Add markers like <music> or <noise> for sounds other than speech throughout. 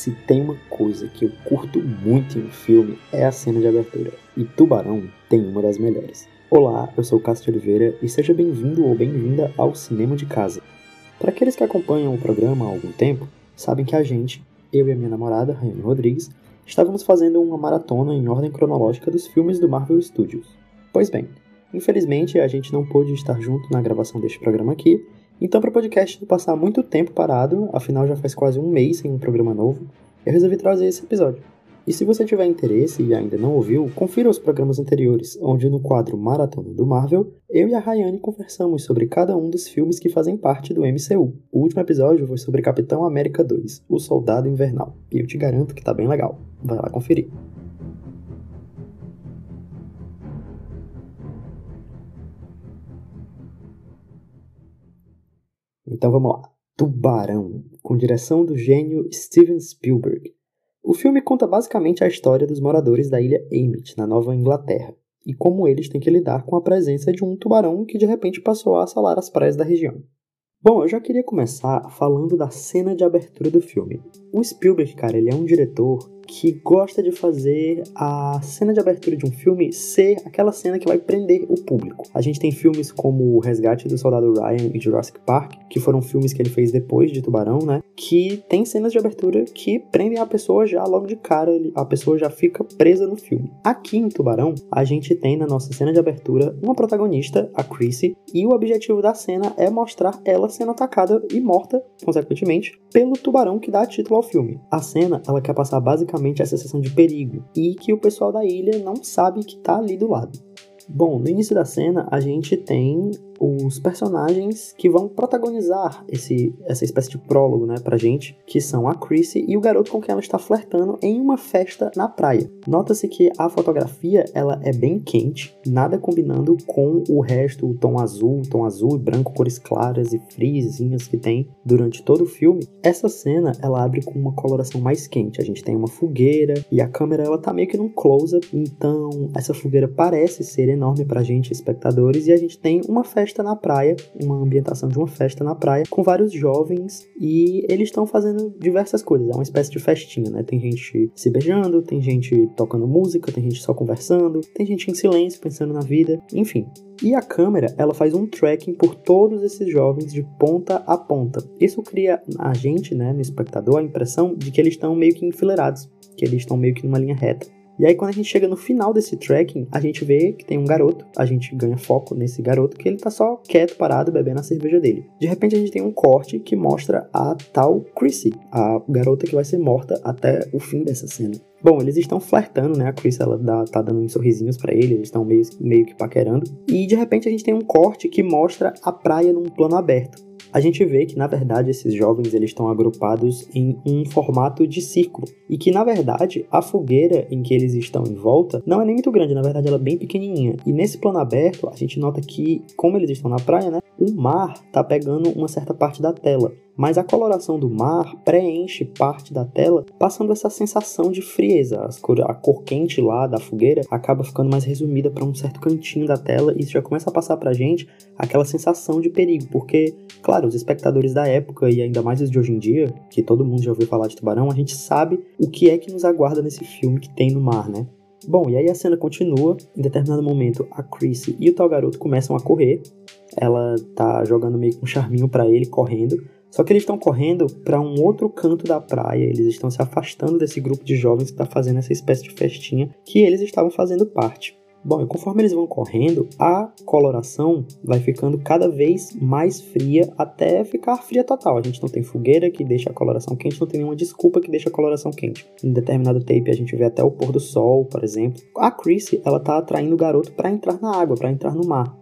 Se tem uma coisa que eu curto muito em um filme é a cena de abertura, e Tubarão tem uma das melhores. Olá, eu sou Cássio Oliveira e seja bem-vindo ou bem-vinda ao Cinema de Casa. Para aqueles que acompanham o programa há algum tempo, sabem que a gente, eu e a minha namorada, Rayane Rodrigues, estávamos fazendo uma maratona em ordem cronológica dos filmes do Marvel Studios. Pois bem, infelizmente a gente não pôde estar junto na gravação deste programa aqui, então, para o podcast não passar muito tempo parado, afinal já faz quase um mês sem um programa novo, eu resolvi trazer esse episódio. E se você tiver interesse e ainda não ouviu, confira os programas anteriores, onde no quadro Maratona do Marvel, eu e a Rayane conversamos sobre cada um dos filmes que fazem parte do MCU. O último episódio foi sobre Capitão América 2, O Soldado Invernal, e eu te garanto que tá bem legal. Vai lá conferir. Então vamos lá. Tubarão, com direção do gênio Steven Spielberg. O filme conta basicamente a história dos moradores da ilha Emmett, na Nova Inglaterra, e como eles têm que lidar com a presença de um tubarão que de repente passou a assalar as praias da região. Bom, eu já queria começar falando da cena de abertura do filme. O Spielberg, cara, ele é um diretor que gosta de fazer a cena de abertura de um filme ser aquela cena que vai prender o público. A gente tem filmes como O Resgate do Soldado Ryan e Jurassic Park, que foram filmes que ele fez depois de Tubarão, né? Que tem cenas de abertura que prendem a pessoa já logo de cara, a pessoa já fica presa no filme. Aqui em Tubarão, a gente tem na nossa cena de abertura uma protagonista, a Chrissy, e o objetivo da cena é mostrar ela sendo atacada e morta, consequentemente, pelo tubarão que dá título ao filme. A cena, ela quer passar basicamente justamente essa sensação de perigo e que o pessoal da ilha não sabe que está ali do lado. Bom, no início da cena a gente tem os personagens que vão protagonizar esse, essa espécie de prólogo, né, pra gente, que são a Chrissy e o garoto com quem ela está flertando em uma festa na praia. Nota-se que a fotografia, ela é bem quente, nada combinando com o resto, o tom azul, tom azul e branco, cores claras e frisinhas que tem durante todo o filme. Essa cena, ela abre com uma coloração mais quente. A gente tem uma fogueira e a câmera, ela tá meio que num close-up, então essa fogueira parece ser enorme pra gente, espectadores, e a gente tem uma festa festa na praia, uma ambientação de uma festa na praia, com vários jovens e eles estão fazendo diversas coisas. É uma espécie de festinha, né? Tem gente se beijando, tem gente tocando música, tem gente só conversando, tem gente em silêncio pensando na vida, enfim. E a câmera, ela faz um tracking por todos esses jovens de ponta a ponta. Isso cria a gente, né, no espectador, a impressão de que eles estão meio que enfileirados, que eles estão meio que numa linha reta. E aí, quando a gente chega no final desse tracking, a gente vê que tem um garoto, a gente ganha foco nesse garoto, que ele tá só quieto, parado, bebendo a cerveja dele. De repente, a gente tem um corte que mostra a tal Chrissy, a garota que vai ser morta até o fim dessa cena. Bom, eles estão flertando, né? A Chris, ela dá, tá dando uns sorrisinhos para ele, eles estão meio, meio que paquerando. E de repente a gente tem um corte que mostra a praia num plano aberto a gente vê que na verdade esses jovens eles estão agrupados em um formato de círculo. E que na verdade a fogueira em que eles estão em volta não é nem muito grande, na verdade ela é bem pequenininha. E nesse plano aberto a gente nota que como eles estão na praia, né, o mar tá pegando uma certa parte da tela mas a coloração do mar preenche parte da tela, passando essa sensação de frieza. A cor quente lá da fogueira acaba ficando mais resumida para um certo cantinho da tela e isso já começa a passar para a gente aquela sensação de perigo, porque, claro, os espectadores da época e ainda mais os de hoje em dia, que todo mundo já ouviu falar de tubarão, a gente sabe o que é que nos aguarda nesse filme que tem no mar, né? Bom, e aí a cena continua. Em determinado momento, a Chrissy e o tal garoto começam a correr. Ela tá jogando meio que um charminho para ele, correndo. Só que eles estão correndo para um outro canto da praia, eles estão se afastando desse grupo de jovens que está fazendo essa espécie de festinha que eles estavam fazendo parte. Bom, e conforme eles vão correndo, a coloração vai ficando cada vez mais fria até ficar fria total. A gente não tem fogueira que deixa a coloração quente, não tem nenhuma desculpa que deixa a coloração quente. Em determinado tape a gente vê até o pôr do sol, por exemplo. A Chrissy, ela tá atraindo o garoto para entrar na água, para entrar no mar.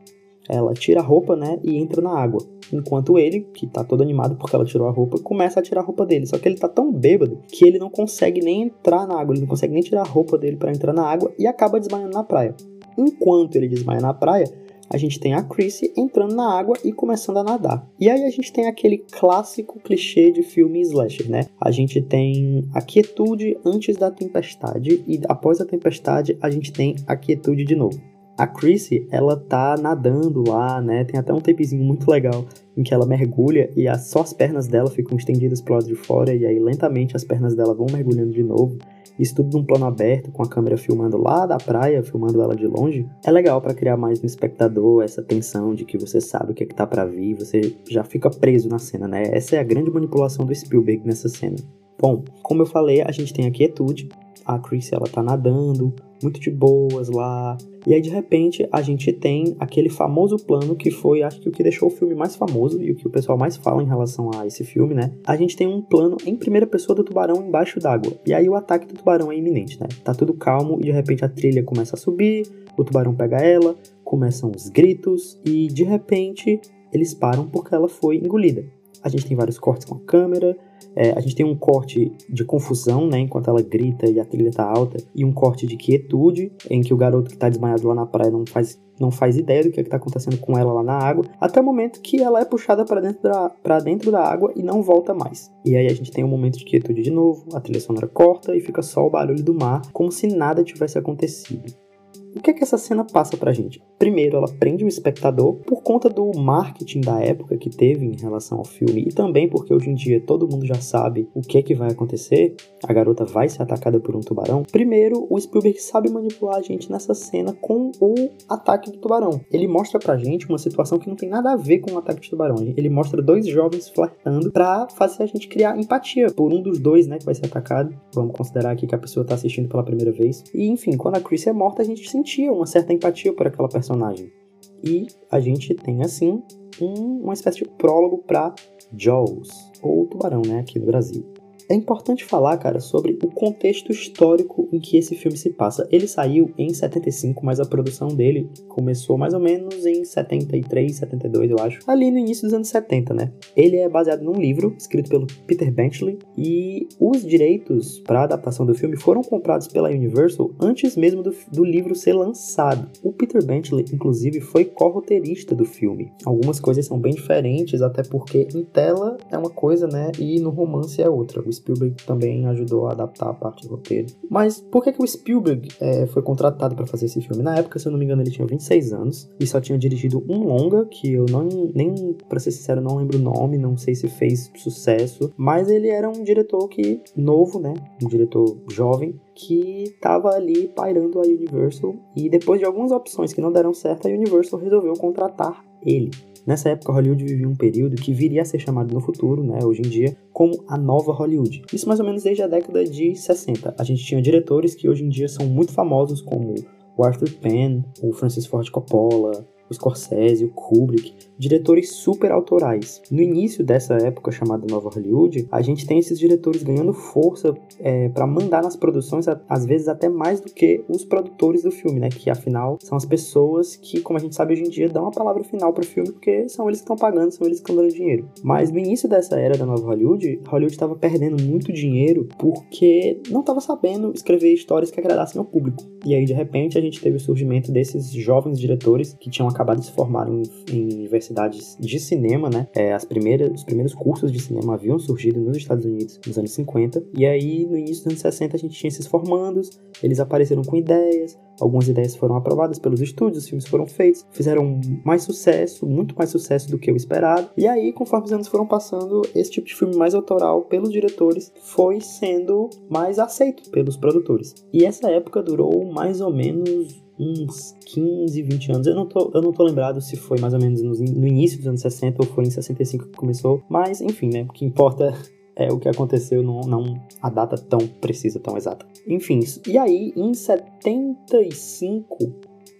Ela tira a roupa, né, e entra na água. Enquanto ele, que tá todo animado porque ela tirou a roupa, começa a tirar a roupa dele. Só que ele tá tão bêbado que ele não consegue nem entrar na água, ele não consegue nem tirar a roupa dele para entrar na água e acaba desmaiando na praia. Enquanto ele desmaia na praia, a gente tem a Chrissy entrando na água e começando a nadar. E aí a gente tem aquele clássico clichê de filme slasher, né? A gente tem a quietude antes da tempestade e após a tempestade a gente tem a quietude de novo. A Chrissy, ela tá nadando lá, né? Tem até um tapezinho muito legal em que ela mergulha e as, só as pernas dela ficam estendidas pro lado de fora e aí lentamente as pernas dela vão mergulhando de novo. Isso tudo num plano aberto, com a câmera filmando lá da praia, filmando ela de longe. É legal para criar mais no espectador essa tensão de que você sabe o que é que tá para vir, você já fica preso na cena, né? Essa é a grande manipulação do Spielberg nessa cena. Bom, como eu falei, a gente tem a quietude, a Chris ela tá nadando, muito de boas lá. E aí de repente a gente tem aquele famoso plano que foi, acho que o que deixou o filme mais famoso e o que o pessoal mais fala em relação a esse filme, né? A gente tem um plano em primeira pessoa do tubarão embaixo d'água. E aí o ataque do tubarão é iminente, né? Tá tudo calmo e de repente a trilha começa a subir, o tubarão pega ela, começam os gritos e de repente eles param porque ela foi engolida. A gente tem vários cortes com a câmera, é, a gente tem um corte de confusão, né, enquanto ela grita e a trilha tá alta, e um corte de quietude, em que o garoto que tá desmaiado lá na praia não faz não faz ideia do que é está acontecendo com ela lá na água, até o momento que ela é puxada para dentro, da, dentro da água e não volta mais. E aí a gente tem um momento de quietude de novo, a trilha sonora corta e fica só o barulho do mar, como se nada tivesse acontecido. O que é que essa cena passa pra gente? Primeiro, ela prende o espectador por conta do marketing da época que teve em relação ao filme e também porque hoje em dia todo mundo já sabe o que é que vai acontecer. A garota vai ser atacada por um tubarão. Primeiro, o Spielberg sabe manipular a gente nessa cena com o ataque do tubarão. Ele mostra pra gente uma situação que não tem nada a ver com o ataque de tubarão. Ele mostra dois jovens flertando pra fazer a gente criar empatia por um dos dois, né, que vai ser atacado. Vamos considerar aqui que a pessoa tá assistindo pela primeira vez. E enfim, quando a Chris é morta, a gente sentia uma certa empatia por aquela personagem. E a gente tem assim um, uma espécie de prólogo para Jaws, ou Tubarão, né, aqui no Brasil. É importante falar, cara, sobre o contexto histórico em que esse filme se passa. Ele saiu em 75, mas a produção dele começou mais ou menos em 73, 72, eu acho. Ali no início dos anos 70, né? Ele é baseado num livro escrito pelo Peter Benchley e os direitos para adaptação do filme foram comprados pela Universal antes mesmo do, do livro ser lançado. O Peter Benchley, inclusive, foi co-roteirista do filme. Algumas coisas são bem diferentes, até porque em tela é uma coisa, né? E no romance é outra. Spielberg também ajudou a adaptar a parte do roteiro. Mas por que, que o Spielberg é, foi contratado para fazer esse filme? Na época, se eu não me engano, ele tinha 26 anos e só tinha dirigido um longa, que eu não, nem, pra ser sincero, não lembro o nome, não sei se fez sucesso, mas ele era um diretor que, novo, né? Um diretor jovem, que estava ali pairando a Universal e depois de algumas opções que não deram certo, a Universal resolveu contratar ele. Nessa época, Hollywood vivia um período que viria a ser chamado no futuro, né, hoje em dia, como a nova Hollywood. Isso mais ou menos desde a década de 60. A gente tinha diretores que hoje em dia são muito famosos, como o Arthur Penn, o Francis Ford Coppola, o Scorsese, o Kubrick, diretores super autorais. No início dessa época chamada Nova Hollywood, a gente tem esses diretores ganhando força é, para mandar nas produções, às vezes até mais do que os produtores do filme, né? Que afinal são as pessoas que, como a gente sabe hoje em dia, dão a palavra final pro filme porque são eles que estão pagando, são eles que estão dando dinheiro. Mas no início dessa era da Nova Hollywood, Hollywood estava perdendo muito dinheiro porque não estava sabendo escrever histórias que agradassem ao público. E aí, de repente, a gente teve o surgimento desses jovens diretores que tinham acabado de se formar em, em universidades de cinema, né? É, as primeiras, os primeiros cursos de cinema haviam surgido nos Estados Unidos nos anos 50. E aí, no início dos anos 60, a gente tinha esses formandos, eles apareceram com ideias, algumas ideias foram aprovadas pelos estúdios, os filmes foram feitos, fizeram mais sucesso, muito mais sucesso do que o esperado. E aí, conforme os anos foram passando, esse tipo de filme mais autoral pelos diretores foi sendo mais aceito pelos produtores. E essa época durou mais ou menos uns 15, 20 anos. Eu não tô, eu não tô lembrado se foi mais ou menos no, no início dos anos 60 ou foi em 65 que começou, mas enfim, né? O que importa <laughs> é o que aconteceu, não, não a data tão precisa, tão exata. Enfim, e aí em 75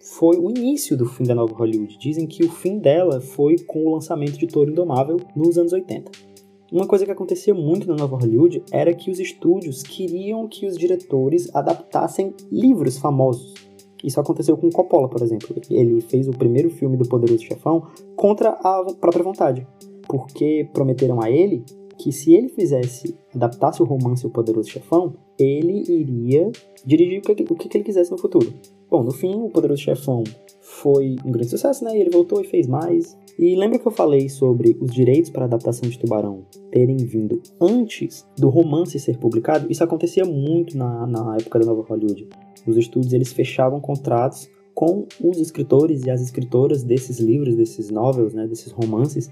foi o início do fim da nova Hollywood. Dizem que o fim dela foi com o lançamento de Toro Indomável nos anos 80. Uma coisa que acontecia muito na Nova Hollywood era que os estúdios queriam que os diretores adaptassem livros famosos. Isso aconteceu com Coppola, por exemplo. Ele fez o primeiro filme do Poderoso Chefão contra a própria vontade, porque prometeram a ele que se ele fizesse, adaptasse o romance O Poderoso Chefão, ele iria dirigir o que, o que ele quisesse no futuro. Bom, no fim, O Poderoso Chefão foi um grande sucesso, né? E ele voltou e fez mais. E lembra que eu falei sobre os direitos para adaptação de Tubarão terem vindo antes do romance ser publicado? Isso acontecia muito na, na época da Nova Hollywood. Os estúdios eles fechavam contratos com os escritores e as escritoras desses livros, desses novels, né, desses romances,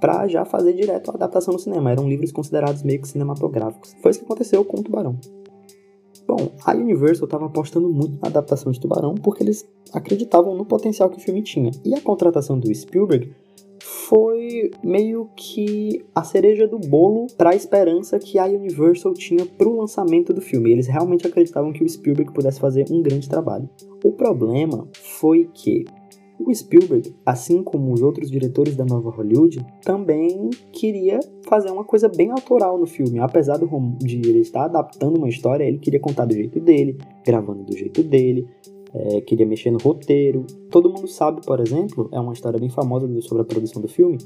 para já fazer direto a adaptação no cinema. Eram livros considerados meio que cinematográficos. Foi isso que aconteceu com o Tubarão. Bom, a Universal estava apostando muito na adaptação de Tubarão porque eles acreditavam no potencial que o filme tinha. E a contratação do Spielberg foi meio que a cereja do bolo para a esperança que a Universal tinha para o lançamento do filme. Eles realmente acreditavam que o Spielberg pudesse fazer um grande trabalho. O problema foi que o Spielberg, assim como os outros diretores da nova Hollywood, também queria fazer uma coisa bem autoral no filme. Apesar de ele estar adaptando uma história, ele queria contar do jeito dele, gravando do jeito dele, é, queria mexer no roteiro. Todo mundo sabe, por exemplo, é uma história bem famosa sobre a produção do filme,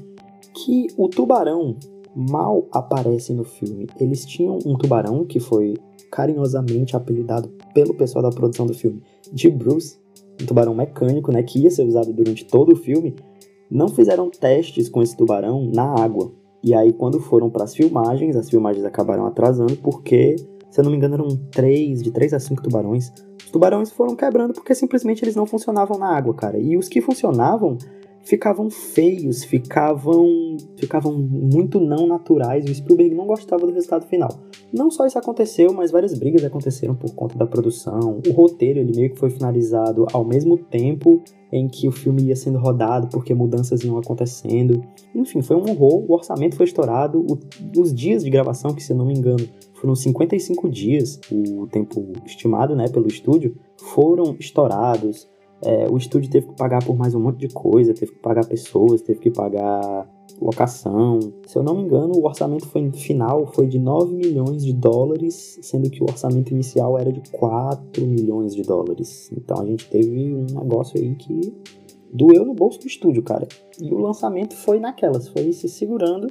que o tubarão mal aparece no filme. Eles tinham um tubarão que foi carinhosamente apelidado pelo pessoal da produção do filme de Bruce, um tubarão mecânico, né, que ia ser usado durante todo o filme. Não fizeram testes com esse tubarão na água. E aí, quando foram para as filmagens, as filmagens acabaram atrasando porque, se eu não me engano, eram três, de três a cinco tubarões. Os tubarões foram quebrando porque simplesmente eles não funcionavam na água, cara. E os que funcionavam ficavam feios, ficavam ficavam muito não naturais. O Spielberg não gostava do resultado final. Não só isso aconteceu, mas várias brigas aconteceram por conta da produção. O roteiro ele meio que foi finalizado ao mesmo tempo em que o filme ia sendo rodado, porque mudanças iam acontecendo. Enfim, foi um horror. O orçamento foi estourado. O, os dias de gravação, que se não me engano, foram 55 dias, o tempo estimado né, pelo estúdio, foram estourados. É, o estúdio teve que pagar por mais um monte de coisa, teve que pagar pessoas, teve que pagar locação. Se eu não me engano, o orçamento foi, final foi de 9 milhões de dólares, sendo que o orçamento inicial era de 4 milhões de dólares. Então a gente teve um negócio aí que doeu no bolso do estúdio, cara. E o lançamento foi naquelas, foi se segurando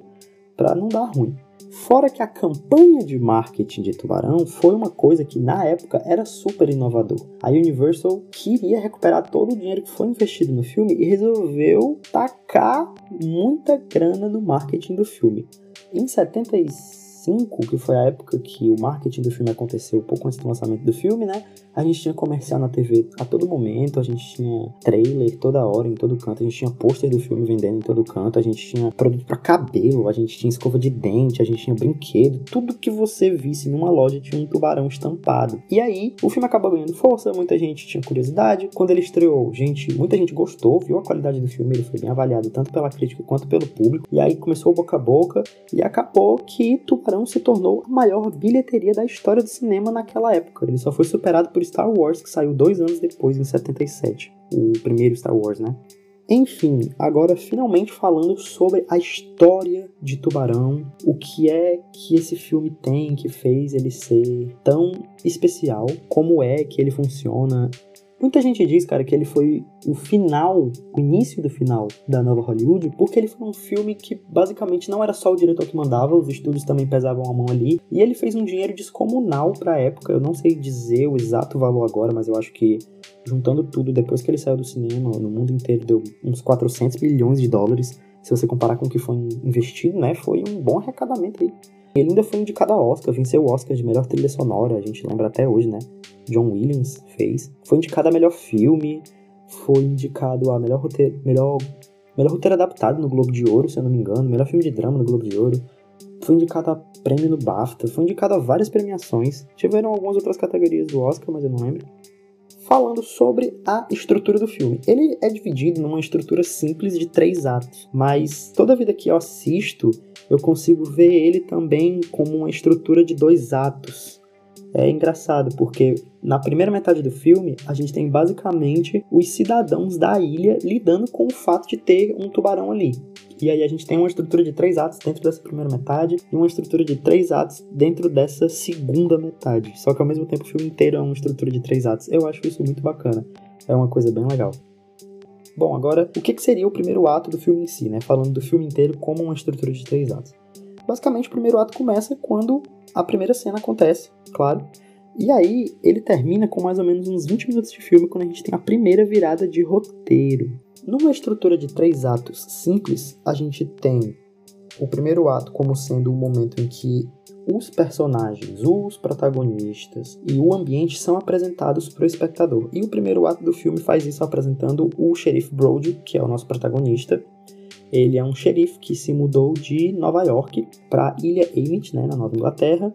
para não dar ruim. Fora que a campanha de marketing de Tubarão foi uma coisa que na época era super inovador. A Universal queria recuperar todo o dinheiro que foi investido no filme e resolveu tacar muita grana no marketing do filme. Em 76 2005, que foi a época que o marketing do filme aconteceu pouco antes do lançamento do filme, né? A gente tinha comercial na TV a todo momento, a gente tinha trailer toda hora, em todo canto, a gente tinha pôster do filme vendendo em todo canto, a gente tinha produto para cabelo, a gente tinha escova de dente, a gente tinha brinquedo, tudo que você visse numa loja tinha um tubarão estampado. E aí, o filme acabou ganhando força, muita gente tinha curiosidade. Quando ele estreou, gente, muita gente gostou, viu a qualidade do filme, ele foi bem avaliado tanto pela crítica quanto pelo público. E aí começou boca a boca e acabou que Tubarão se tornou a maior bilheteria da história do cinema naquela época. Ele só foi superado por Star Wars, que saiu dois anos depois, em 77. O primeiro Star Wars, né? Enfim, agora finalmente falando sobre a história de Tubarão, o que é que esse filme tem que fez ele ser tão especial, como é que ele funciona, Muita gente diz, cara, que ele foi o final, o início do final da nova Hollywood, porque ele foi um filme que basicamente não era só o diretor que mandava, os estúdios também pesavam a mão ali, e ele fez um dinheiro descomunal pra época. Eu não sei dizer o exato valor agora, mas eu acho que juntando tudo, depois que ele saiu do cinema, no mundo inteiro deu uns 400 milhões de dólares. Se você comparar com o que foi investido, né, foi um bom arrecadamento aí. Ele ainda foi indicado a Oscar, venceu o Oscar de melhor trilha sonora, a gente lembra até hoje, né? John Williams fez. Foi indicado a melhor filme, foi indicado a melhor roteiro, melhor, melhor roteiro adaptado no Globo de Ouro, se eu não me engano, melhor filme de drama no Globo de Ouro. Foi indicado a prêmio no BAFTA, foi indicado a várias premiações. Tiveram algumas outras categorias do Oscar, mas eu não lembro. Falando sobre a estrutura do filme. Ele é dividido numa estrutura simples de três atos, mas toda vida que eu assisto, eu consigo ver ele também como uma estrutura de dois atos é engraçado, porque na primeira metade do filme, a gente tem basicamente os cidadãos da ilha lidando com o fato de ter um tubarão ali. E aí a gente tem uma estrutura de três atos dentro dessa primeira metade e uma estrutura de três atos dentro dessa segunda metade. Só que ao mesmo tempo o filme inteiro é uma estrutura de três atos. Eu acho isso muito bacana. É uma coisa bem legal. Bom, agora, o que seria o primeiro ato do filme em si, né? Falando do filme inteiro como uma estrutura de três atos. Basicamente, o primeiro ato começa quando a primeira cena acontece, claro. E aí ele termina com mais ou menos uns 20 minutos de filme quando a gente tem a primeira virada de roteiro. Numa estrutura de três atos simples, a gente tem o primeiro ato como sendo o momento em que os personagens, os protagonistas e o ambiente são apresentados para o espectador. E o primeiro ato do filme faz isso apresentando o xerife Brody, que é o nosso protagonista. Ele é um xerife que se mudou de Nova York para Ilha Emmett, né, na Nova Inglaterra,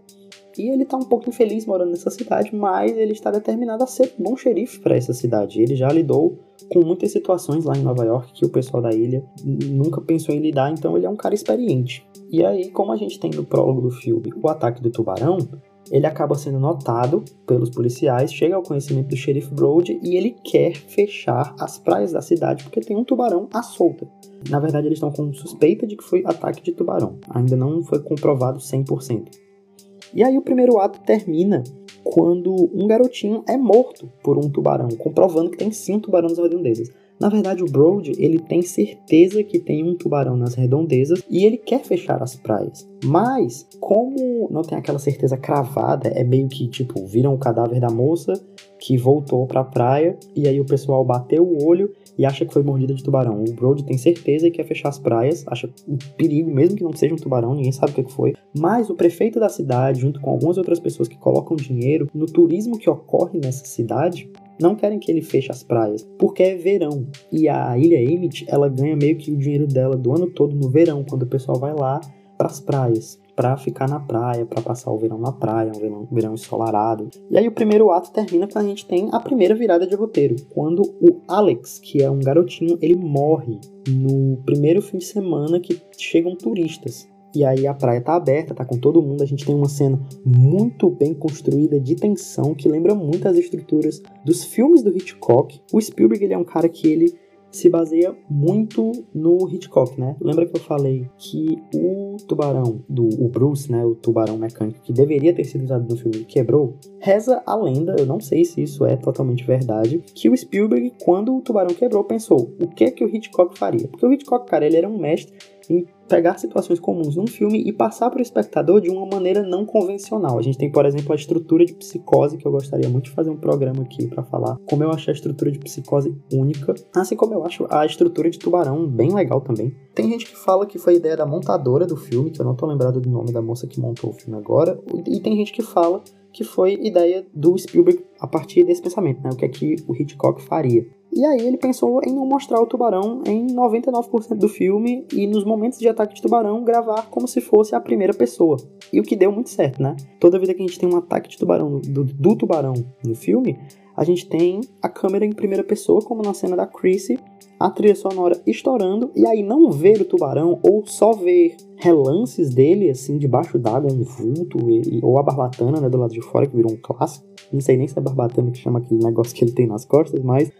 e ele tá um pouco infeliz morando nessa cidade, mas ele está determinado a ser bom xerife para essa cidade. Ele já lidou com muitas situações lá em Nova York que o pessoal da ilha nunca pensou em lidar, então ele é um cara experiente. E aí, como a gente tem no prólogo do filme o ataque do tubarão, ele acaba sendo notado pelos policiais, chega ao conhecimento do xerife Brody e ele quer fechar as praias da cidade porque tem um tubarão à solta. Na verdade, eles estão com suspeita de que foi ataque de tubarão. Ainda não foi comprovado 100%. E aí o primeiro ato termina quando um garotinho é morto por um tubarão, comprovando que tem sim tubarão nas redondezas. Na verdade, o Brody, ele tem certeza que tem um tubarão nas redondezas e ele quer fechar as praias. Mas, como não tem aquela certeza cravada, é meio que, tipo, viram o cadáver da moça que voltou para a praia e aí o pessoal bateu o olho e acha que foi mordida de tubarão. O Brody tem certeza e quer fechar as praias, acha um perigo, mesmo que não seja um tubarão, ninguém sabe o que foi. Mas o prefeito da cidade, junto com algumas outras pessoas que colocam dinheiro no turismo que ocorre nessa cidade, não querem que ele feche as praias, porque é verão. E a ilha Emmett, ela ganha meio que o dinheiro dela do ano todo no verão, quando o pessoal vai lá para as praias para ficar na praia, para passar o verão na praia, um verão, um verão ensolarado. E aí o primeiro ato termina quando a gente tem a primeira virada de roteiro, quando o Alex, que é um garotinho, ele morre no primeiro fim de semana que chegam turistas. E aí a praia tá aberta, tá com todo mundo. A gente tem uma cena muito bem construída de tensão que lembra muito as estruturas dos filmes do Hitchcock. O Spielberg ele é um cara que ele se baseia muito no Hitchcock, né? Lembra que eu falei que o tubarão do o Bruce, né, o tubarão mecânico que deveria ter sido usado no filme quebrou? Reza a lenda, eu não sei se isso é totalmente verdade, que o Spielberg quando o tubarão quebrou pensou, o que é que o Hitchcock faria? Porque o Hitchcock, cara, ele era um mestre em pegar situações comuns num filme e passar para o espectador de uma maneira não convencional. A gente tem, por exemplo, a estrutura de psicose, que eu gostaria muito de fazer um programa aqui para falar como eu achei a estrutura de psicose única, assim como eu acho a estrutura de tubarão bem legal também. Tem gente que fala que foi ideia da montadora do filme, que eu não tô lembrado do nome da moça que montou o filme agora, e tem gente que fala que foi ideia do Spielberg a partir desse pensamento, né? O que é que o Hitchcock faria. E aí ele pensou em não mostrar o tubarão em 99% do filme e nos momentos de ataque de tubarão gravar como se fosse a primeira pessoa. E o que deu muito certo, né? Toda vida que a gente tem um ataque de tubarão do, do tubarão no filme, a gente tem a câmera em primeira pessoa, como na cena da Chrissy, a trilha sonora estourando, e aí não ver o tubarão, ou só ver relances dele, assim, debaixo d'água, um vulto, e, ou a barbatana, né, do lado de fora, que virou um clássico. Não sei nem se é barbatana que chama aquele negócio que ele tem nas costas, mas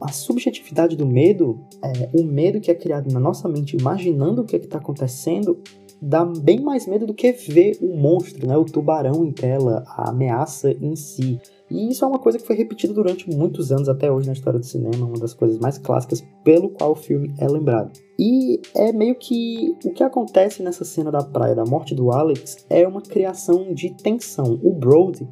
a subjetividade do medo, é, o medo que é criado na nossa mente, imaginando o que é está acontecendo, dá bem mais medo do que ver o monstro, né, o tubarão em tela, a ameaça em si. E isso é uma coisa que foi repetida durante muitos anos até hoje na história do cinema, uma das coisas mais clássicas pelo qual o filme é lembrado. E é meio que o que acontece nessa cena da praia da morte do Alex é uma criação de tensão. O Brody,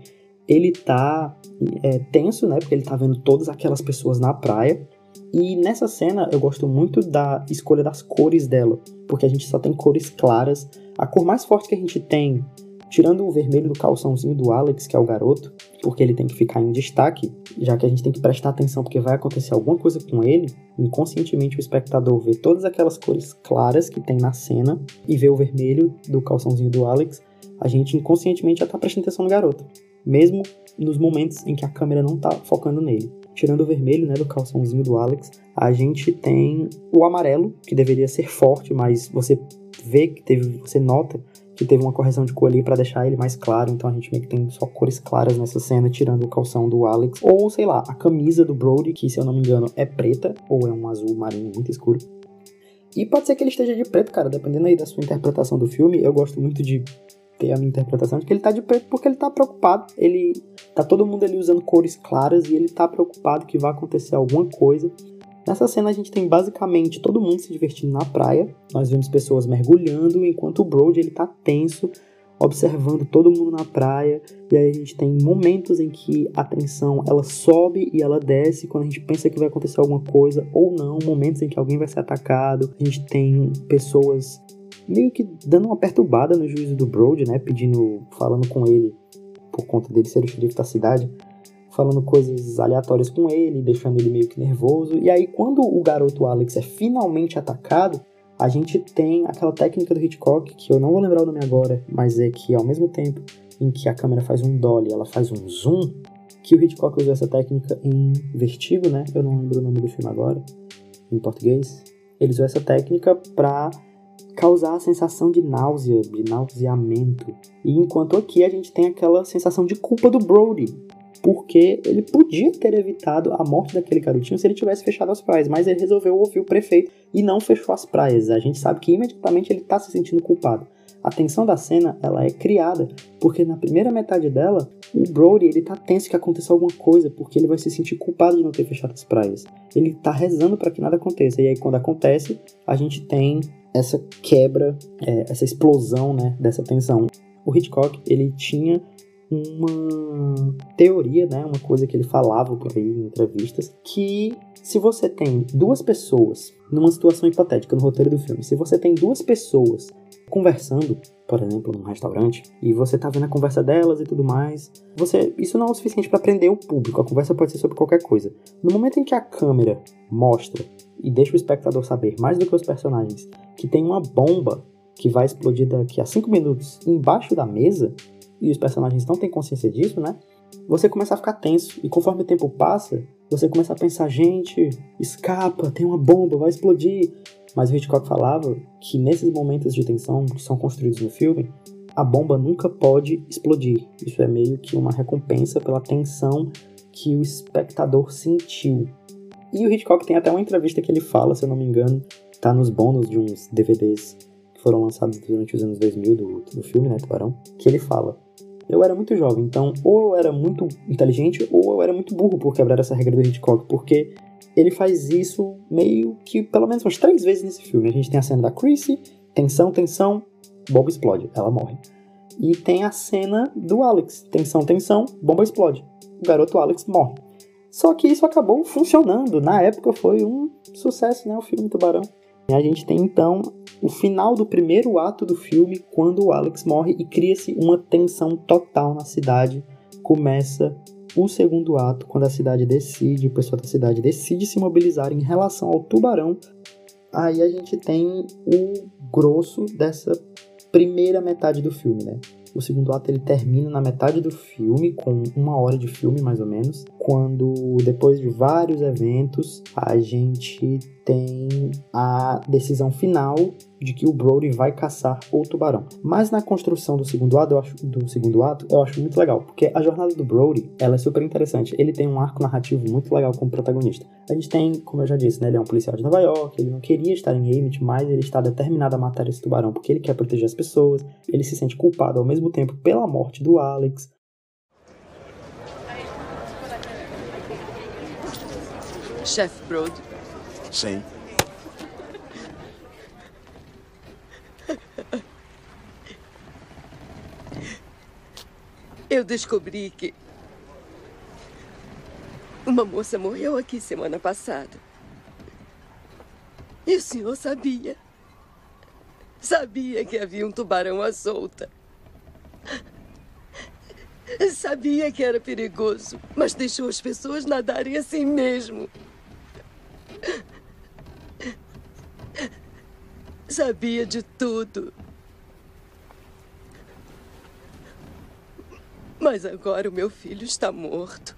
ele tá é, tenso, né, porque ele tá vendo todas aquelas pessoas na praia. E nessa cena eu gosto muito da escolha das cores dela, porque a gente só tem cores claras. A cor mais forte que a gente tem Tirando o vermelho do calçãozinho do Alex, que é o garoto, porque ele tem que ficar em destaque, já que a gente tem que prestar atenção porque vai acontecer alguma coisa com ele, inconscientemente o espectador vê todas aquelas cores claras que tem na cena e vê o vermelho do calçãozinho do Alex, a gente inconscientemente já tá prestando atenção no garoto, mesmo nos momentos em que a câmera não tá focando nele. Tirando o vermelho, né, do calçãozinho do Alex, a gente tem o amarelo, que deveria ser forte, mas você vê que teve, você nota que teve uma correção de cor ali para deixar ele mais claro, então a gente meio que tem só cores claras nessa cena, tirando o calção do Alex, ou sei lá, a camisa do Brody, que se eu não me engano é preta, ou é um azul marinho muito escuro. E pode ser que ele esteja de preto, cara, dependendo aí da sua interpretação do filme, eu gosto muito de ter a minha interpretação de que ele tá de preto porque ele tá preocupado, ele tá todo mundo ali usando cores claras e ele tá preocupado que vai acontecer alguma coisa Nessa cena a gente tem basicamente todo mundo se divertindo na praia. Nós vemos pessoas mergulhando enquanto o Brody ele tá tenso, observando todo mundo na praia. E aí a gente tem momentos em que a tensão ela sobe e ela desce quando a gente pensa que vai acontecer alguma coisa ou não, momentos em que alguém vai ser atacado. A gente tem pessoas meio que dando uma perturbada no juízo do Brody, né? Pedindo, falando com ele, por conta dele ser o xerife da cidade, falando coisas aleatórias com ele, deixando ele meio que nervoso. E aí, quando o garoto Alex é finalmente atacado, a gente tem aquela técnica do Hitchcock, que eu não vou lembrar o nome agora, mas é que ao mesmo tempo em que a câmera faz um dolly, ela faz um zoom, que o Hitchcock usou essa técnica em Vertigo, né? Eu não lembro o nome do filme agora, em português. Ele usou essa técnica para causar a sensação de náusea, de nauseamento. E enquanto aqui a gente tem aquela sensação de culpa do Brody, porque ele podia ter evitado a morte daquele garotinho se ele tivesse fechado as praias, mas ele resolveu ouvir o prefeito e não fechou as praias. A gente sabe que imediatamente ele está se sentindo culpado. A tensão da cena, ela é criada porque na primeira metade dela, o Brody, ele tá tenso que aconteça alguma coisa, porque ele vai se sentir culpado de não ter fechado as praias. Ele tá rezando para que nada aconteça. E aí quando acontece, a gente tem essa quebra, é, essa explosão, né, dessa tensão. O Hitchcock, ele tinha uma teoria, né, uma coisa que ele falava por aí em entrevistas, que se você tem duas pessoas numa situação hipotética no roteiro do filme, se você tem duas pessoas conversando, por exemplo, num restaurante, e você tá vendo a conversa delas e tudo mais, você isso não é o suficiente para prender o público. A conversa pode ser sobre qualquer coisa. No momento em que a câmera mostra e deixa o espectador saber mais do que os personagens que tem uma bomba que vai explodir daqui a 5 minutos embaixo da mesa, e os personagens não têm consciência disso, né? Você começa a ficar tenso, e conforme o tempo passa, você começa a pensar: gente, escapa, tem uma bomba, vai explodir. Mas o Hitchcock falava que nesses momentos de tensão que são construídos no filme, a bomba nunca pode explodir. Isso é meio que uma recompensa pela tensão que o espectador sentiu. E o Hitchcock tem até uma entrevista que ele fala, se eu não me engano, tá nos bônus de uns DVDs que foram lançados durante os anos 2000 do, do filme, né, Tubarão, que ele fala: Eu era muito jovem, então ou eu era muito inteligente ou eu era muito burro por quebrar essa regra do Hitchcock, porque ele faz isso meio que pelo menos umas três vezes nesse filme. A gente tem a cena da Chrissy, tensão, tensão, bomba explode, ela morre. E tem a cena do Alex, tensão, tensão, bomba explode. O garoto Alex morre. Só que isso acabou funcionando. Na época foi um sucesso, né? O filme Tubarão. E a gente tem então o final do primeiro ato do filme, quando o Alex morre e cria-se uma tensão total na cidade. Começa o segundo ato, quando a cidade decide, o pessoal da cidade decide se mobilizar em relação ao tubarão. Aí a gente tem o grosso dessa primeira metade do filme, né? O segundo ato ele termina na metade do filme, com uma hora de filme mais ou menos, quando depois de vários eventos a gente tem a decisão final de que o Brody vai caçar o tubarão. Mas na construção do segundo ato, eu acho, do segundo ato, eu acho muito legal, porque a jornada do Brody, ela é super interessante. Ele tem um arco narrativo muito legal como protagonista. A gente tem, como eu já disse, né, ele é um policial de Nova York, ele não queria estar em Emmett, mas ele está determinado a matar esse tubarão porque ele quer proteger as pessoas, ele se sente culpado ao mesmo tempo pela morte do Alex. Chefe Brody. Sim. Eu descobri que uma moça morreu aqui semana passada. E o senhor sabia. Sabia que havia um tubarão à solta. Sabia que era perigoso, mas deixou as pessoas nadarem assim mesmo. Sabia de tudo. Mas agora o meu filho está morto.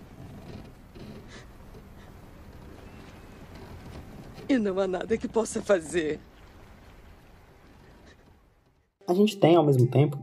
E não há nada que possa fazer. A gente tem, ao mesmo tempo,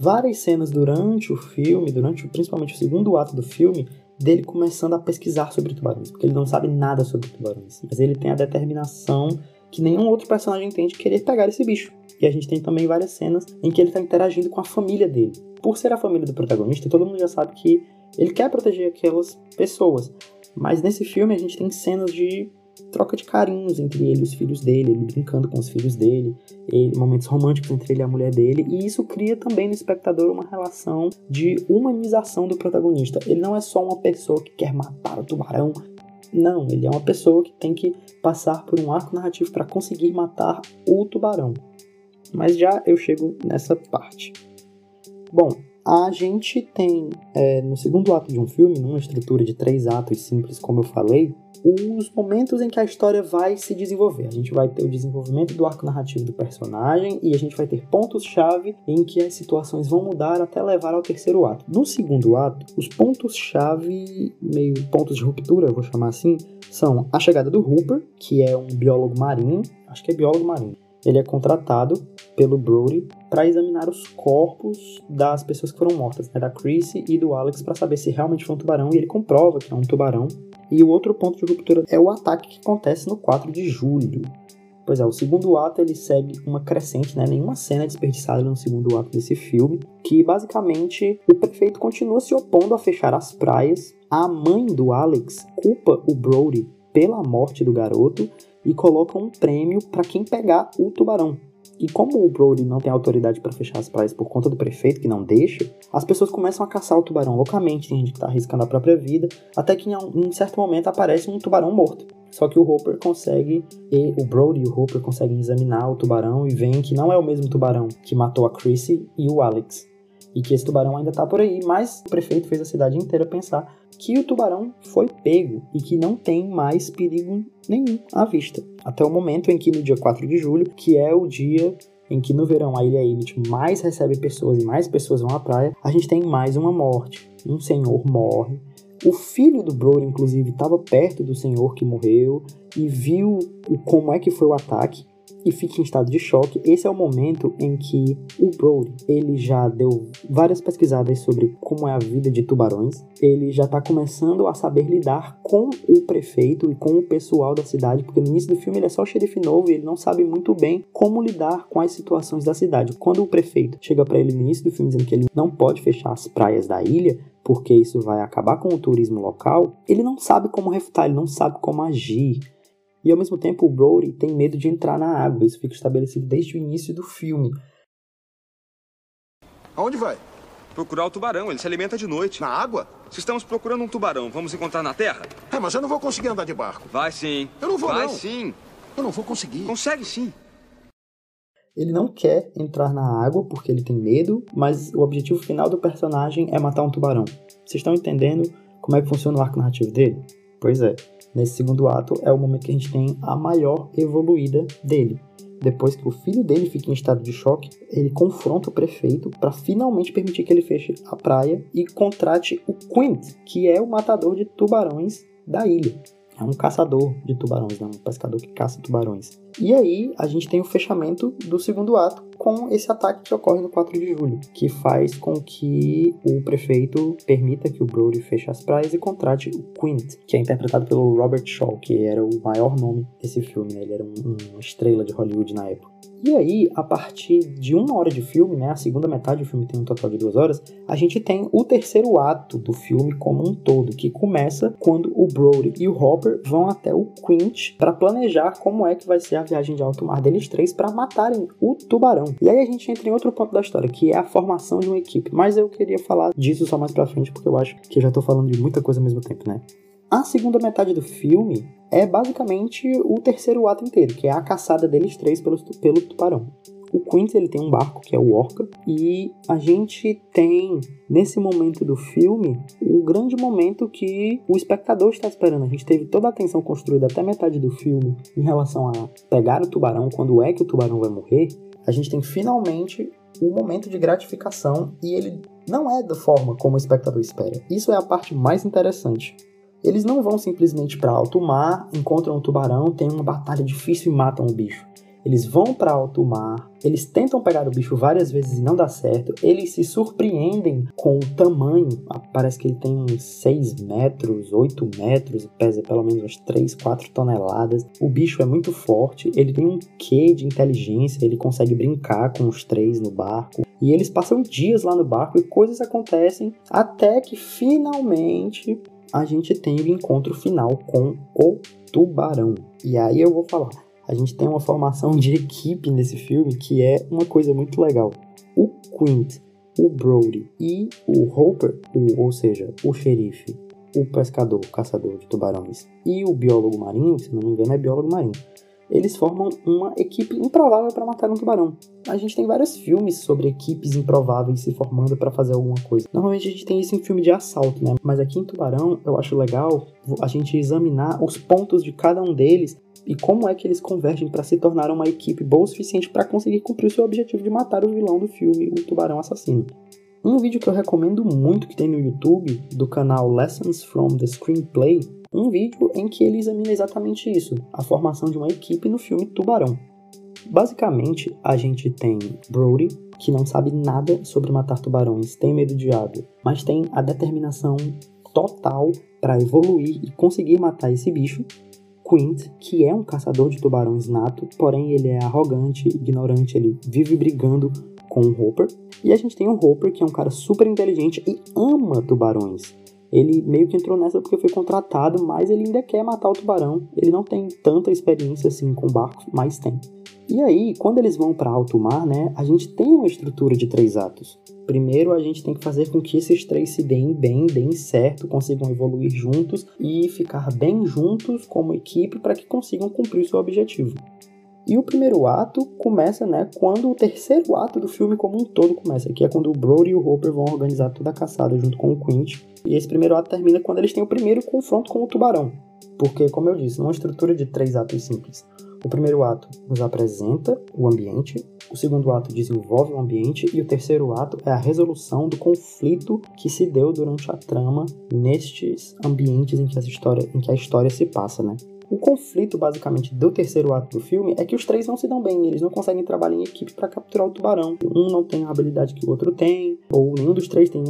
várias cenas durante o filme, durante principalmente o segundo ato do filme, dele começando a pesquisar sobre tubarões, porque ele não sabe nada sobre tubarões, mas ele tem a determinação que nenhum outro personagem tem de querer pegar esse bicho. E a gente tem também várias cenas em que ele está interagindo com a família dele. Por ser a família do protagonista, todo mundo já sabe que ele quer proteger aquelas pessoas. Mas nesse filme a gente tem cenas de troca de carinhos entre ele e os filhos dele, ele brincando com os filhos dele, ele, momentos românticos entre ele e a mulher dele, e isso cria também no espectador uma relação de humanização do protagonista. Ele não é só uma pessoa que quer matar o tubarão, não, ele é uma pessoa que tem que passar por um arco narrativo para conseguir matar o tubarão. Mas já eu chego nessa parte. Bom, a gente tem é, no segundo ato de um filme, numa estrutura de três atos simples, como eu falei, os momentos em que a história vai se desenvolver. A gente vai ter o desenvolvimento do arco narrativo do personagem e a gente vai ter pontos-chave em que as situações vão mudar até levar ao terceiro ato. No segundo ato, os pontos-chave, meio pontos de ruptura, eu vou chamar assim, são a chegada do Hooper, que é um biólogo marinho, acho que é biólogo marinho. Ele é contratado pelo Brody para examinar os corpos das pessoas que foram mortas, né, da Chrissy e do Alex, para saber se realmente foi um tubarão, e ele comprova que é um tubarão. E o outro ponto de ruptura é o ataque que acontece no 4 de julho. Pois é, o segundo ato ele segue uma crescente, né? Nenhuma cena é desperdiçada no segundo ato desse filme, que basicamente o prefeito continua se opondo a fechar as praias. A mãe do Alex culpa o Brody pela morte do garoto e coloca um prêmio para quem pegar o tubarão. E como o Brody não tem autoridade para fechar as praias por conta do prefeito que não deixa, as pessoas começam a caçar o tubarão loucamente, tem gente que tá arriscando a própria vida, até que em um certo momento aparece um tubarão morto. Só que o Hopper consegue, e o Brody e o Hopper conseguem examinar o tubarão e veem que não é o mesmo tubarão que matou a Chrissy e o Alex. E que esse tubarão ainda tá por aí, mas o prefeito fez a cidade inteira pensar que o tubarão foi pego e que não tem mais perigo nenhum à vista. Até o momento em que, no dia 4 de julho, que é o dia em que no verão a Ilha Emmett mais recebe pessoas e mais pessoas vão à praia, a gente tem mais uma morte. Um senhor morre. O filho do Brody, inclusive, estava perto do senhor que morreu e viu como é que foi o ataque e fica em estado de choque. Esse é o momento em que o Brody, ele já deu várias pesquisadas sobre como é a vida de tubarões. Ele já está começando a saber lidar com o prefeito e com o pessoal da cidade, porque no início do filme ele é só xerife novo e ele não sabe muito bem como lidar com as situações da cidade. Quando o prefeito chega para ele no início do filme dizendo que ele não pode fechar as praias da ilha, porque isso vai acabar com o turismo local, ele não sabe como refutar, ele não sabe como agir. E ao mesmo tempo o Brody tem medo de entrar na água. Isso fica estabelecido desde o início do filme. Aonde vai? Procurar o tubarão, ele se alimenta de noite. Na água? Se estamos procurando um tubarão, vamos encontrar na terra? É, mas eu não vou conseguir andar de barco. Vai sim. Eu não vou Vai não. sim. Eu não vou conseguir. Consegue sim. Ele não quer entrar na água porque ele tem medo, mas o objetivo final do personagem é matar um tubarão. Vocês estão entendendo como é que funciona o arco narrativo dele? Pois é. Nesse segundo ato é o momento que a gente tem a maior evoluída dele. Depois que o filho dele fica em estado de choque, ele confronta o prefeito para finalmente permitir que ele feche a praia e contrate o Quint, que é o matador de tubarões da ilha. É um caçador de tubarões, né? um pescador que caça tubarões. E aí a gente tem o fechamento do segundo ato com esse ataque que ocorre no 4 de julho, que faz com que o prefeito permita que o Brody feche as praias e contrate o Quint, que é interpretado pelo Robert Shaw, que era o maior nome desse filme, né? ele era um, uma estrela de Hollywood na época. E aí, a partir de uma hora de filme, né, a segunda metade do filme tem um total de duas horas, a gente tem o terceiro ato do filme como um todo, que começa quando o Brody e o Hopper vão até o Quint para planejar como é que vai ser a viagem de alto mar deles três para matarem o tubarão. E aí a gente entra em outro ponto da história, que é a formação de uma equipe. Mas eu queria falar disso só mais pra frente, porque eu acho que eu já tô falando de muita coisa ao mesmo tempo, né? A segunda metade do filme é basicamente o terceiro ato inteiro, que é a caçada deles três pelo, pelo tubarão. O Quint ele tem um barco que é o Orca e a gente tem nesse momento do filme o grande momento que o espectador está esperando. A gente teve toda a atenção construída até metade do filme em relação a pegar o tubarão, quando é que o tubarão vai morrer. A gente tem finalmente o momento de gratificação e ele não é da forma como o espectador espera. Isso é a parte mais interessante. Eles não vão simplesmente para alto mar, encontram um tubarão, tem uma batalha difícil e matam o bicho. Eles vão para alto mar, eles tentam pegar o bicho várias vezes e não dá certo. Eles se surpreendem com o tamanho. Parece que ele tem uns 6 metros, 8 metros, pesa pelo menos umas 3, 4 toneladas. O bicho é muito forte, ele tem um quê de inteligência, ele consegue brincar com os três no barco. E eles passam dias lá no barco e coisas acontecem até que finalmente a gente tem o encontro final com o tubarão. E aí eu vou falar, a gente tem uma formação de equipe nesse filme que é uma coisa muito legal. O Quint, o Brody e o Hopper, o, ou seja, o xerife, o pescador, o caçador de tubarões e o biólogo marinho, se não me engano é biólogo marinho, eles formam uma equipe improvável para matar um tubarão. A gente tem vários filmes sobre equipes improváveis se formando para fazer alguma coisa. Normalmente a gente tem isso em filme de assalto, né? Mas aqui em Tubarão eu acho legal a gente examinar os pontos de cada um deles e como é que eles convergem para se tornar uma equipe boa o suficiente para conseguir cumprir o seu objetivo de matar o vilão do filme, o tubarão assassino. Um vídeo que eu recomendo muito que tem no YouTube, do canal Lessons from the Screenplay, um vídeo em que ele examina exatamente isso, a formação de uma equipe no filme Tubarão. Basicamente, a gente tem Brody, que não sabe nada sobre matar tubarões, tem medo de água, mas tem a determinação total para evoluir e conseguir matar esse bicho. Quint, que é um caçador de tubarões nato, porém ele é arrogante, ignorante, ele vive brigando com o Hopper. E a gente tem o Hopper, que é um cara super inteligente e ama tubarões. Ele meio que entrou nessa porque foi contratado, mas ele ainda quer matar o tubarão. Ele não tem tanta experiência assim com barcos, mas tem. E aí, quando eles vão para alto mar, né, a gente tem uma estrutura de três atos. Primeiro, a gente tem que fazer com que esses três se deem bem, deem certo, consigam evoluir juntos e ficar bem juntos como equipe para que consigam cumprir seu objetivo. E o primeiro ato começa, né, quando o terceiro ato do filme como um todo começa, que é quando o Brody e o Hopper vão organizar toda a caçada junto com o Quint. E esse primeiro ato termina quando eles têm o primeiro confronto com o tubarão. Porque, como eu disse, é uma estrutura de três atos simples. O primeiro ato nos apresenta o ambiente, o segundo ato desenvolve o ambiente e o terceiro ato é a resolução do conflito que se deu durante a trama nestes ambientes em que, a história, em que a história se passa, né? O conflito, basicamente, do terceiro ato do filme é que os três não se dão bem, eles não conseguem trabalhar em equipe para capturar o tubarão. Um não tem a habilidade que o outro tem, ou nenhum dos três tem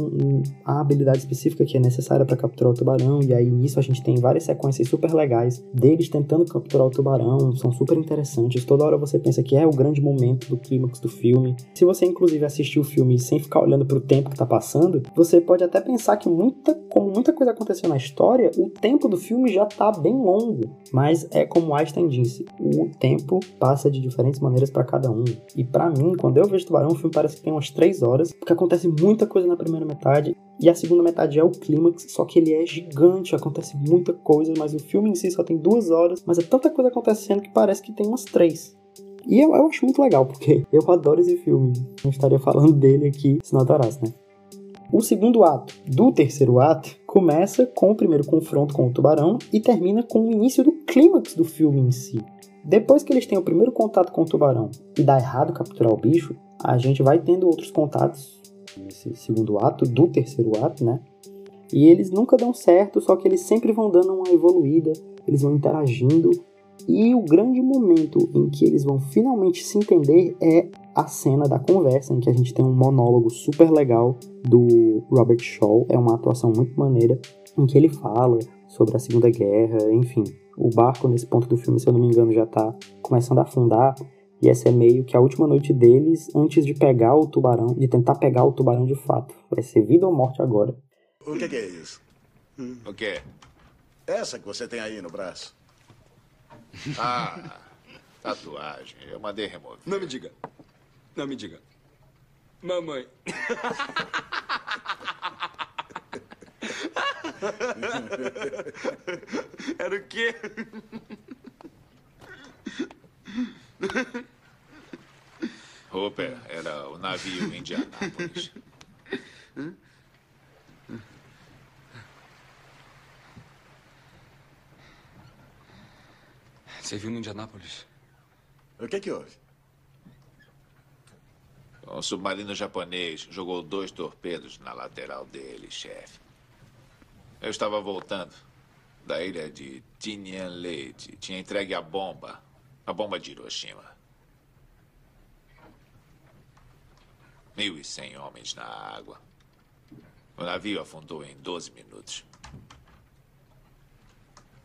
a habilidade específica que é necessária para capturar o tubarão, e aí nisso a gente tem várias sequências super legais deles tentando capturar o tubarão, são super interessantes. Toda hora você pensa que é o grande momento do clímax do filme. Se você, inclusive, assistir o filme sem ficar olhando para o tempo que tá passando, você pode até pensar que muita, como muita coisa aconteceu na história, o tempo do filme já tá bem longo. Mas é como Einstein disse, o tempo passa de diferentes maneiras para cada um. E para mim, quando eu vejo Tubarão, o filme parece que tem umas três horas, porque acontece muita coisa na primeira metade e a segunda metade é o clímax, só que ele é gigante, acontece muita coisa, mas o filme em si só tem duas horas, mas é tanta coisa acontecendo que parece que tem umas três. E eu, eu acho muito legal, porque <laughs> eu adoro esse filme. Não estaria falando dele aqui se não adorasse, né? O segundo ato do terceiro ato começa com o primeiro confronto com o tubarão e termina com o início do clímax do filme em si. Depois que eles têm o primeiro contato com o tubarão e dá errado capturar o bicho, a gente vai tendo outros contatos nesse segundo ato, do terceiro ato, né? E eles nunca dão certo, só que eles sempre vão dando uma evoluída, eles vão interagindo. E o grande momento em que eles vão finalmente se entender é a cena da conversa, em que a gente tem um monólogo super legal do Robert Shaw, é uma atuação muito maneira, em que ele fala sobre a Segunda Guerra, enfim. O barco, nesse ponto do filme, se eu não me engano, já está começando a afundar, e essa é meio que a última noite deles antes de pegar o tubarão, de tentar pegar o tubarão de fato. Vai ser vida ou morte agora. O que, que é isso? Hum. O quê? Essa que você tem aí no braço. Ah, tatuagem. Eu mandei remover. Não me diga. Não me diga. Mamãe. Era o quê? Hooper era o navio Indianápolis. Você viu no Indianápolis? O que que houve? Um submarino japonês jogou dois torpedos na lateral dele, chefe. Eu estava voltando da ilha de Tinian-Leite. Tinha entregue a bomba. A bomba de Hiroshima. 1.100 homens na água. O navio afundou em 12 minutos.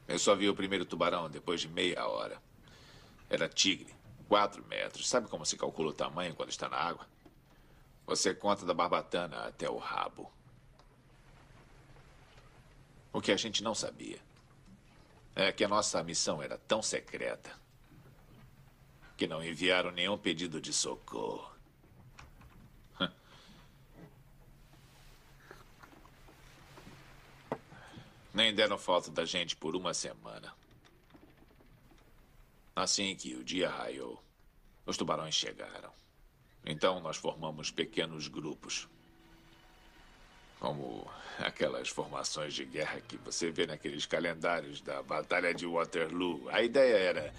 Eu só vi o primeiro tubarão depois de meia hora. Era tigre. Quatro metros. Sabe como se calcula o tamanho quando está na água? Você conta da barbatana até o rabo. O que a gente não sabia é que a nossa missão era tão secreta que não enviaram nenhum pedido de socorro. <laughs> Nem deram foto da gente por uma semana. Assim que o dia raiou, os tubarões chegaram. Então nós formamos pequenos grupos. Como aquelas formações de guerra que você vê naqueles calendários da Batalha de Waterloo. A ideia era: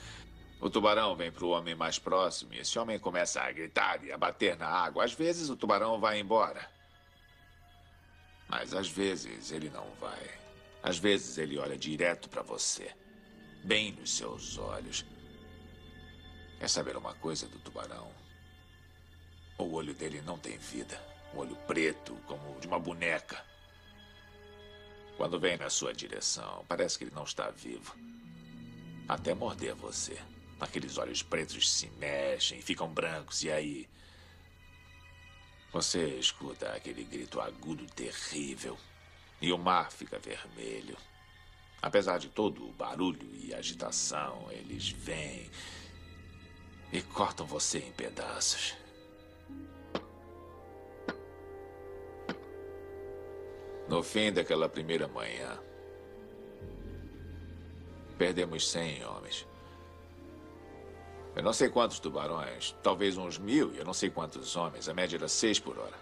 o tubarão vem para o homem mais próximo e esse homem começa a gritar e a bater na água. Às vezes o tubarão vai embora. Mas às vezes ele não vai. Às vezes ele olha direto para você, bem nos seus olhos. Quer saber uma coisa do tubarão? O olho dele não tem vida. Um olho preto, como de uma boneca. Quando vem na sua direção, parece que ele não está vivo. Até morder você. Aqueles olhos pretos se mexem, ficam brancos, e aí. Você escuta aquele grito agudo terrível. E o mar fica vermelho. Apesar de todo o barulho e agitação, eles vêm e cortam você em pedaços. No fim daquela primeira manhã, perdemos cem homens. Eu não sei quantos tubarões, talvez uns mil, eu não sei quantos homens. A média era seis por hora.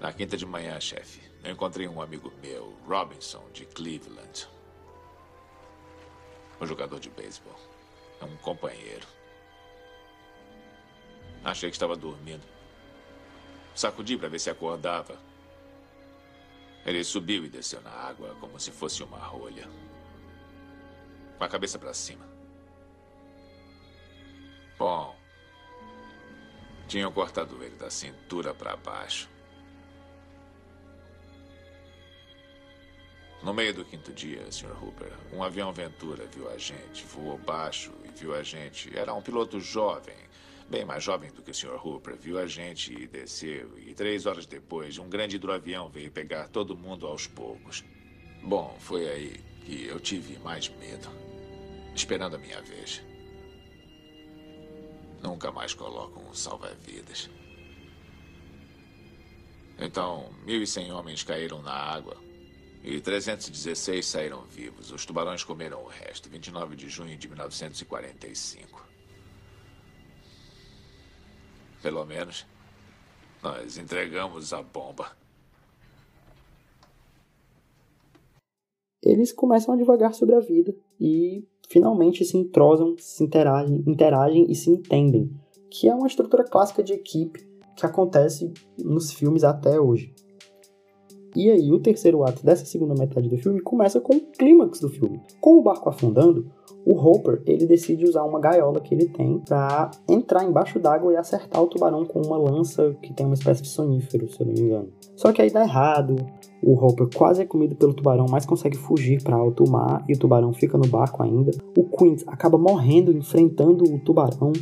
Na quinta de manhã, chefe, eu encontrei um amigo meu, Robinson, de Cleveland. Um jogador de beisebol. É um companheiro. Achei que estava dormindo. Sacudi para ver se acordava. Ele subiu e desceu na água como se fosse uma rolha. Com a cabeça para cima. Bom, tinham cortado ele da cintura para baixo. No meio do quinto dia, Sr. Hooper, um avião Ventura viu a gente, voou baixo e viu a gente. Era um piloto jovem, bem mais jovem do que o Sr. Hooper, viu a gente e desceu. E três horas depois, um grande hidroavião veio pegar todo mundo aos poucos. Bom, foi aí que eu tive mais medo, esperando a minha vez. Nunca mais coloco um salva-vidas. Então, 1.100 homens caíram na água e 316 saíram vivos. Os tubarões comeram o resto. 29 de junho de 1945. Pelo menos, nós entregamos a bomba. Eles começam a devagar sobre a vida e finalmente se entrosam, se interagem, interagem e se entendem, que é uma estrutura clássica de equipe que acontece nos filmes até hoje. E aí, o terceiro ato dessa segunda metade do filme começa com o clímax do filme. Com o barco afundando, o Hopper ele decide usar uma gaiola que ele tem para entrar embaixo d'água e acertar o tubarão com uma lança que tem uma espécie de sonífero, se eu não me engano. Só que aí dá errado, o Hopper quase é comido pelo tubarão, mas consegue fugir para alto mar e o tubarão fica no barco ainda. O Quint acaba morrendo enfrentando o tubarão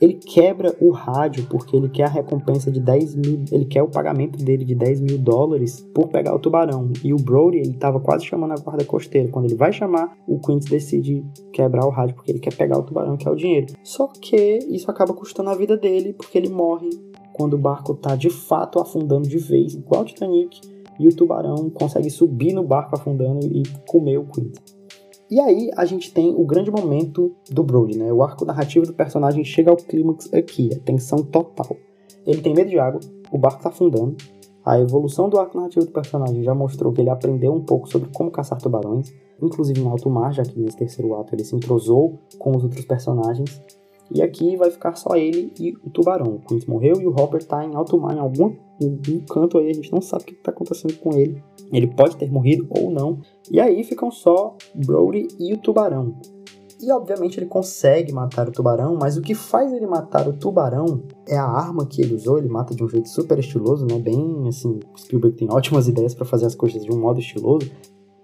ele quebra o rádio porque ele quer a recompensa de 10 mil, ele quer o pagamento dele de 10 mil dólares por pegar o tubarão. E o Brody, ele tava quase chamando a guarda costeira. Quando ele vai chamar, o Quint decide quebrar o rádio porque ele quer pegar o tubarão, que é o dinheiro. Só que isso acaba custando a vida dele porque ele morre quando o barco tá de fato afundando de vez, igual o Titanic, e o tubarão consegue subir no barco afundando e comer o Quint. E aí a gente tem o grande momento do Brody, né? O arco narrativo do personagem chega ao clímax aqui, a tensão total. Ele tem medo de água, o barco tá afundando. A evolução do arco narrativo do personagem já mostrou que ele aprendeu um pouco sobre como caçar tubarões, inclusive em alto mar, já que nesse terceiro ato ele se entrosou com os outros personagens. E aqui vai ficar só ele e o tubarão. O Quint morreu e o Hopper tá em alto mar, em algum, algum canto aí, a gente não sabe o que tá acontecendo com ele. Ele pode ter morrido ou não. E aí ficam só Brody e o tubarão. E obviamente ele consegue matar o tubarão, mas o que faz ele matar o tubarão é a arma que ele usou. Ele mata de um jeito super estiloso, né? Bem assim, Spielberg tem ótimas ideias para fazer as coisas de um modo estiloso.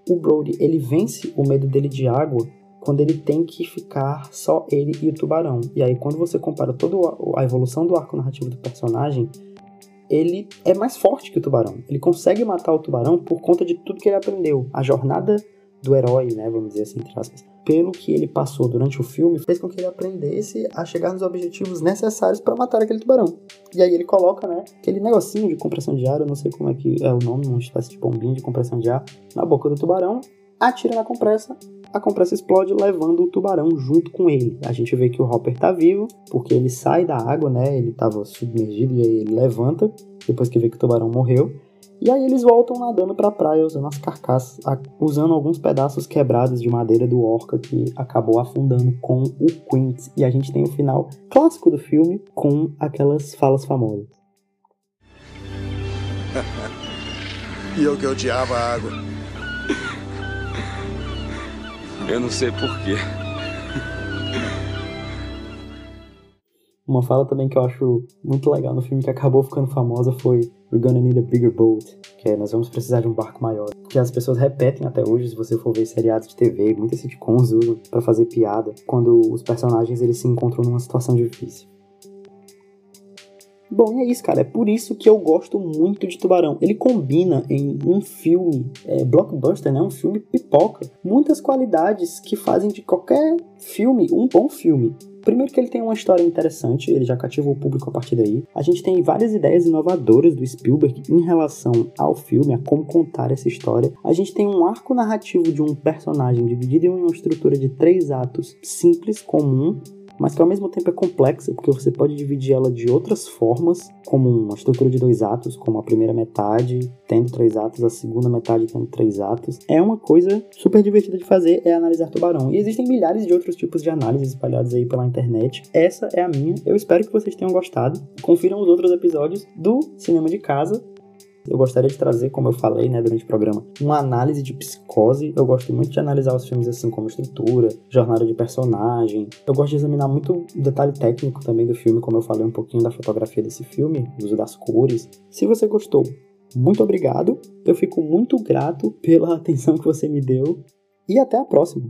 O Brody, ele vence o medo dele de água quando ele tem que ficar só ele e o tubarão. E aí quando você compara toda a evolução do arco narrativo do personagem, ele é mais forte que o tubarão. Ele consegue matar o tubarão por conta de tudo que ele aprendeu. A jornada do herói, né, vamos dizer assim, entre aspas, pelo que ele passou durante o filme, fez com que ele aprendesse a chegar nos objetivos necessários para matar aquele tubarão. E aí ele coloca, né, aquele negocinho de compressão de ar, eu não sei como é que é o nome, uma espécie de bombinha de compressão de ar, na boca do tubarão, atira na compressa a compressa explode levando o tubarão junto com ele. A gente vê que o Hopper tá vivo, porque ele sai da água, né? Ele tava submergido e aí ele levanta, depois que vê que o tubarão morreu. E aí eles voltam nadando para a praia usando as carcaças, usando alguns pedaços quebrados de madeira do Orca que acabou afundando com o Quint. E a gente tem o final clássico do filme com aquelas falas famosas. <laughs> e eu que odiava a água. Eu não sei porquê. Uma fala também que eu acho muito legal no filme que acabou ficando famosa foi We're gonna need a bigger boat, que é nós vamos precisar de um barco maior. Que as pessoas repetem até hoje, se você for ver seriados de TV, muitas sitcoms usam para fazer piada quando os personagens eles se encontram numa situação difícil. Bom, e é isso, cara. É por isso que eu gosto muito de Tubarão. Ele combina em um filme é, blockbuster, né? Um filme pipoca. Muitas qualidades que fazem de qualquer filme um bom filme. Primeiro que ele tem uma história interessante, ele já cativou o público a partir daí. A gente tem várias ideias inovadoras do Spielberg em relação ao filme, a como contar essa história. A gente tem um arco narrativo de um personagem dividido em uma estrutura de três atos simples, comum, mas que ao mesmo tempo é complexa, porque você pode dividir ela de outras formas, como uma estrutura de dois atos, como a primeira metade tendo três atos, a segunda metade tendo três atos. É uma coisa super divertida de fazer, é analisar tubarão. E existem milhares de outros tipos de análises espalhados aí pela internet. Essa é a minha. Eu espero que vocês tenham gostado. Confiram os outros episódios do Cinema de Casa eu gostaria de trazer, como eu falei né, durante o programa, uma análise de psicose. Eu gosto muito de analisar os filmes assim como estrutura, jornada de personagem. Eu gosto de examinar muito o detalhe técnico também do filme, como eu falei um pouquinho da fotografia desse filme, uso das cores. Se você gostou, muito obrigado. Eu fico muito grato pela <laughs> atenção que você me deu e até a próxima.